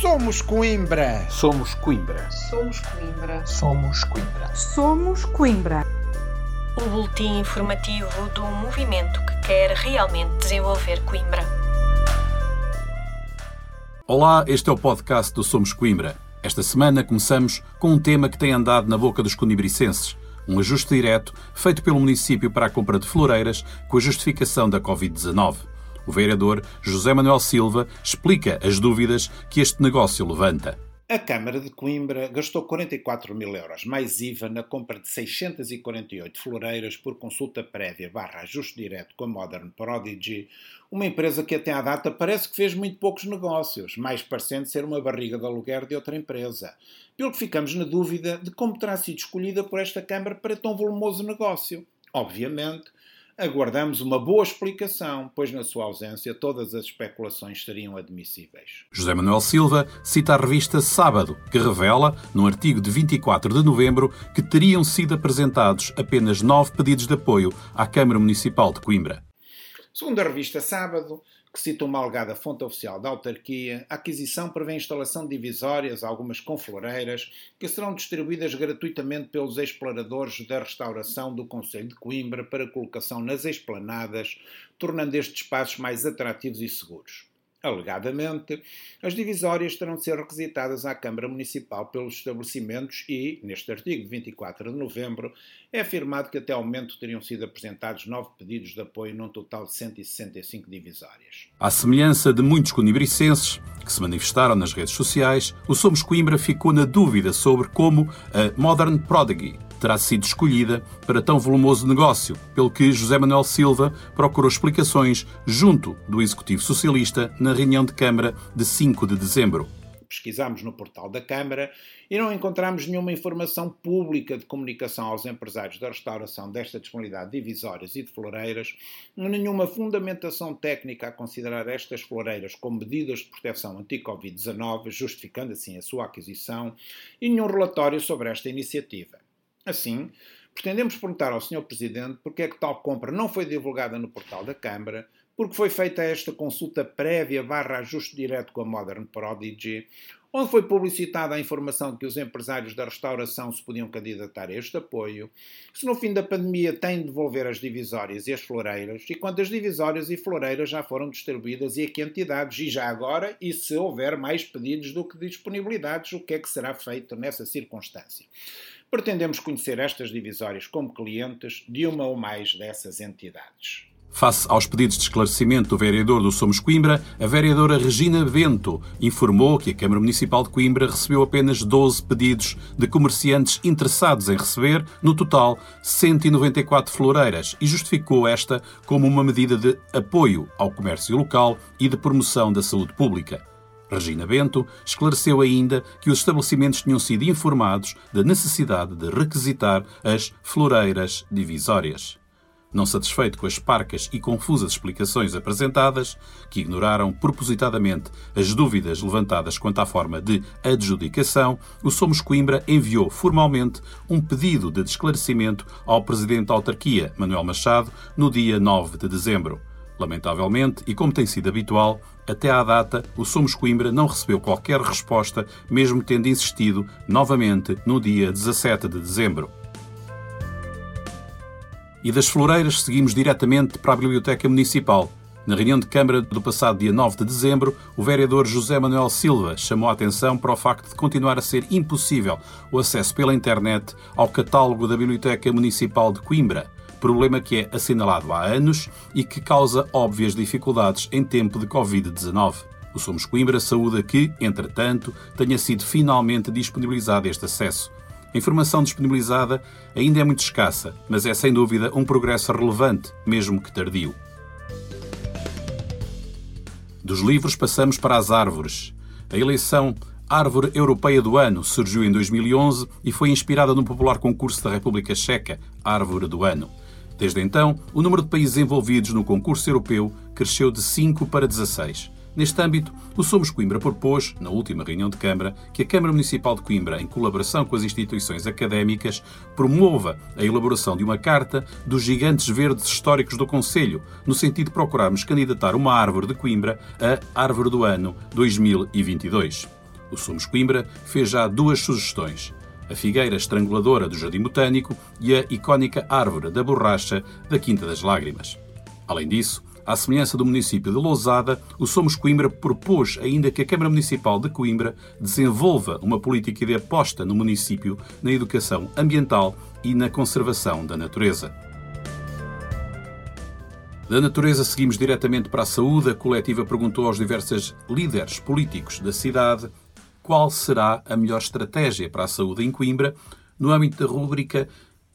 Somos Coimbra. Somos Coimbra. Somos Coimbra. Somos Coimbra. Somos Coimbra. O boletim informativo do movimento que quer realmente desenvolver Coimbra. Olá, este é o podcast do Somos Coimbra. Esta semana começamos com um tema que tem andado na boca dos conibricenses. Um ajuste direto feito pelo município para a compra de floreiras com a justificação da Covid-19. O vereador José Manuel Silva explica as dúvidas que este negócio levanta. A Câmara de Coimbra gastou 44 mil euros mais IVA na compra de 648 floreiras por consulta prévia barra ajuste direto com a Modern Prodigy, uma empresa que até à data parece que fez muito poucos negócios, mais parecendo ser uma barriga de aluguer de outra empresa. Pelo que ficamos na dúvida de como terá sido escolhida por esta Câmara para tão volumoso negócio. Obviamente, Aguardamos uma boa explicação, pois na sua ausência todas as especulações seriam admissíveis. José Manuel Silva cita a revista Sábado, que revela, num artigo de 24 de novembro, que teriam sido apresentados apenas nove pedidos de apoio à Câmara Municipal de Coimbra. Segundo a revista Sábado, que cita uma alegada fonte oficial da autarquia, a aquisição prevê a instalação de divisórias, algumas com floreiras, que serão distribuídas gratuitamente pelos exploradores da restauração do Conselho de Coimbra para colocação nas esplanadas, tornando estes espaços mais atrativos e seguros. Alegadamente, as divisórias terão de ser requisitadas à Câmara Municipal pelos estabelecimentos e, neste artigo de 24 de novembro, é afirmado que até ao momento teriam sido apresentados nove pedidos de apoio num total de 165 divisórias. À semelhança de muitos conibricenses que se manifestaram nas redes sociais, o Somos Coimbra ficou na dúvida sobre como a Modern Prodigy terá sido escolhida para tão volumoso negócio, pelo que José Manuel Silva procurou explicações junto do Executivo Socialista na reunião de Câmara de 5 de dezembro. Pesquisámos no portal da Câmara e não encontramos nenhuma informação pública de comunicação aos empresários da restauração desta disponibilidade de divisórias e de floreiras, nenhuma fundamentação técnica a considerar estas floreiras como medidas de proteção anti-Covid-19, justificando assim a sua aquisição, e nenhum relatório sobre esta iniciativa. Assim, pretendemos perguntar ao Sr. Presidente porque é que tal compra não foi divulgada no portal da Câmara, porque foi feita esta consulta prévia barra ajuste direto com a Modern Prodigy, onde foi publicitada a informação de que os empresários da restauração se podiam candidatar a este apoio, se no fim da pandemia têm de devolver as divisórias e as floreiras, e quantas divisórias e floreiras já foram distribuídas e a que entidades, e já agora, e se houver mais pedidos do que disponibilidades, o que é que será feito nessa circunstância. Pretendemos conhecer estas divisórias como clientes de uma ou mais dessas entidades. Face aos pedidos de esclarecimento do vereador do Somos Coimbra, a vereadora Regina Bento informou que a Câmara Municipal de Coimbra recebeu apenas 12 pedidos de comerciantes interessados em receber, no total, 194 floreiras e justificou esta como uma medida de apoio ao comércio local e de promoção da saúde pública. Regina Bento esclareceu ainda que os estabelecimentos tinham sido informados da necessidade de requisitar as floreiras divisórias. Não satisfeito com as parcas e confusas explicações apresentadas, que ignoraram propositadamente as dúvidas levantadas quanto à forma de adjudicação, o Somos Coimbra enviou formalmente um pedido de esclarecimento ao Presidente da Autarquia, Manuel Machado, no dia 9 de dezembro. Lamentavelmente, e como tem sido habitual, até à data, o Somos Coimbra não recebeu qualquer resposta, mesmo tendo insistido novamente no dia 17 de dezembro. E das floreiras seguimos diretamente para a Biblioteca Municipal. Na reunião de Câmara do passado dia 9 de dezembro, o vereador José Manuel Silva chamou a atenção para o facto de continuar a ser impossível o acesso pela internet ao catálogo da Biblioteca Municipal de Coimbra problema que é assinalado há anos e que causa óbvias dificuldades em tempo de Covid-19. O Somos Coimbra saúda que, entretanto, tenha sido finalmente disponibilizado este acesso. A informação disponibilizada ainda é muito escassa, mas é sem dúvida um progresso relevante, mesmo que tardio. Dos livros passamos para as árvores. A eleição Árvore Europeia do Ano surgiu em 2011 e foi inspirada no popular concurso da República Checa, Árvore do Ano. Desde então, o número de países envolvidos no concurso europeu cresceu de 5 para 16. Neste âmbito, o Somos Coimbra propôs, na última reunião de Câmara, que a Câmara Municipal de Coimbra, em colaboração com as instituições académicas, promova a elaboração de uma carta dos gigantes verdes históricos do Conselho, no sentido de procurarmos candidatar uma árvore de Coimbra a Árvore do Ano 2022. O Somos Coimbra fez já duas sugestões: a figueira estranguladora do Jardim Botânico e a icónica árvore da borracha da Quinta das Lágrimas. Além disso, à semelhança do município de Lousada, o Somos Coimbra propôs ainda que a Câmara Municipal de Coimbra desenvolva uma política de aposta no município na educação ambiental e na conservação da natureza. Da natureza seguimos diretamente para a saúde. A coletiva perguntou aos diversos líderes políticos da cidade qual será a melhor estratégia para a saúde em Coimbra no âmbito da rúbrica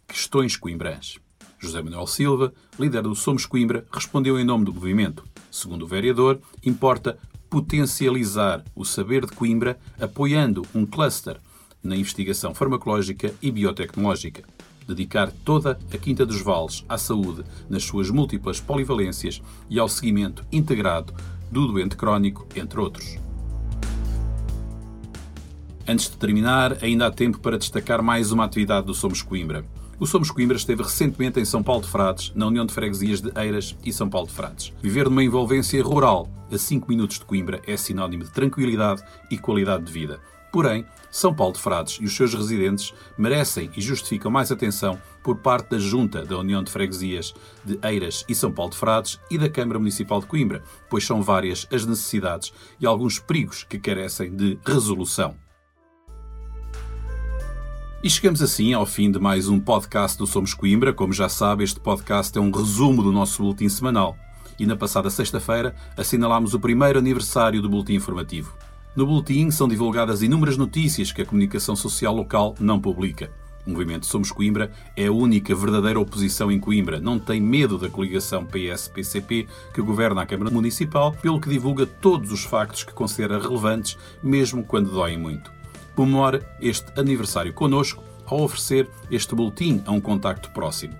Questões Coimbrãs. José Manuel Silva, líder do Somos Coimbra, respondeu em nome do movimento. Segundo o vereador, importa potencializar o saber de Coimbra apoiando um cluster na investigação farmacológica e biotecnológica. Dedicar toda a Quinta dos Vales à saúde nas suas múltiplas polivalências e ao seguimento integrado do doente crónico, entre outros. Antes de terminar, ainda há tempo para destacar mais uma atividade do Somos Coimbra. O Somos Coimbra esteve recentemente em São Paulo de Frades, na União de Freguesias de Eiras e São Paulo de Frades. Viver numa envolvência rural a 5 minutos de Coimbra é sinónimo de tranquilidade e qualidade de vida. Porém, São Paulo de Frades e os seus residentes merecem e justificam mais atenção por parte da Junta da União de Freguesias de Eiras e São Paulo de Frades e da Câmara Municipal de Coimbra, pois são várias as necessidades e alguns perigos que carecem de resolução. E chegamos assim ao fim de mais um podcast do Somos Coimbra. Como já sabe, este podcast é um resumo do nosso boletim semanal. E na passada sexta-feira assinalámos o primeiro aniversário do boletim informativo. No boletim são divulgadas inúmeras notícias que a comunicação social local não publica. O movimento Somos Coimbra é a única verdadeira oposição em Coimbra. Não tem medo da coligação PS-PCP que governa a Câmara Municipal, pelo que divulga todos os factos que considera relevantes, mesmo quando doem muito comemora este aniversário connosco ao oferecer este boletim a um contacto próximo.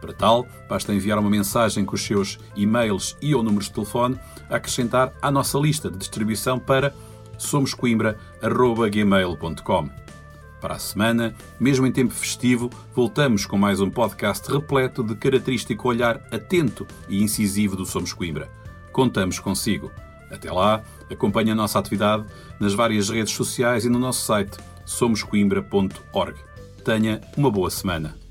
Para tal, basta enviar uma mensagem com os seus e-mails e ou números de telefone a acrescentar à nossa lista de distribuição para somoscoimbra.gmail.com. Para a semana, mesmo em tempo festivo, voltamos com mais um podcast repleto de característico olhar atento e incisivo do Somos Coimbra. Contamos consigo. Até lá, acompanhe a nossa atividade nas várias redes sociais e no nosso site somoscoimbra.org. Tenha uma boa semana.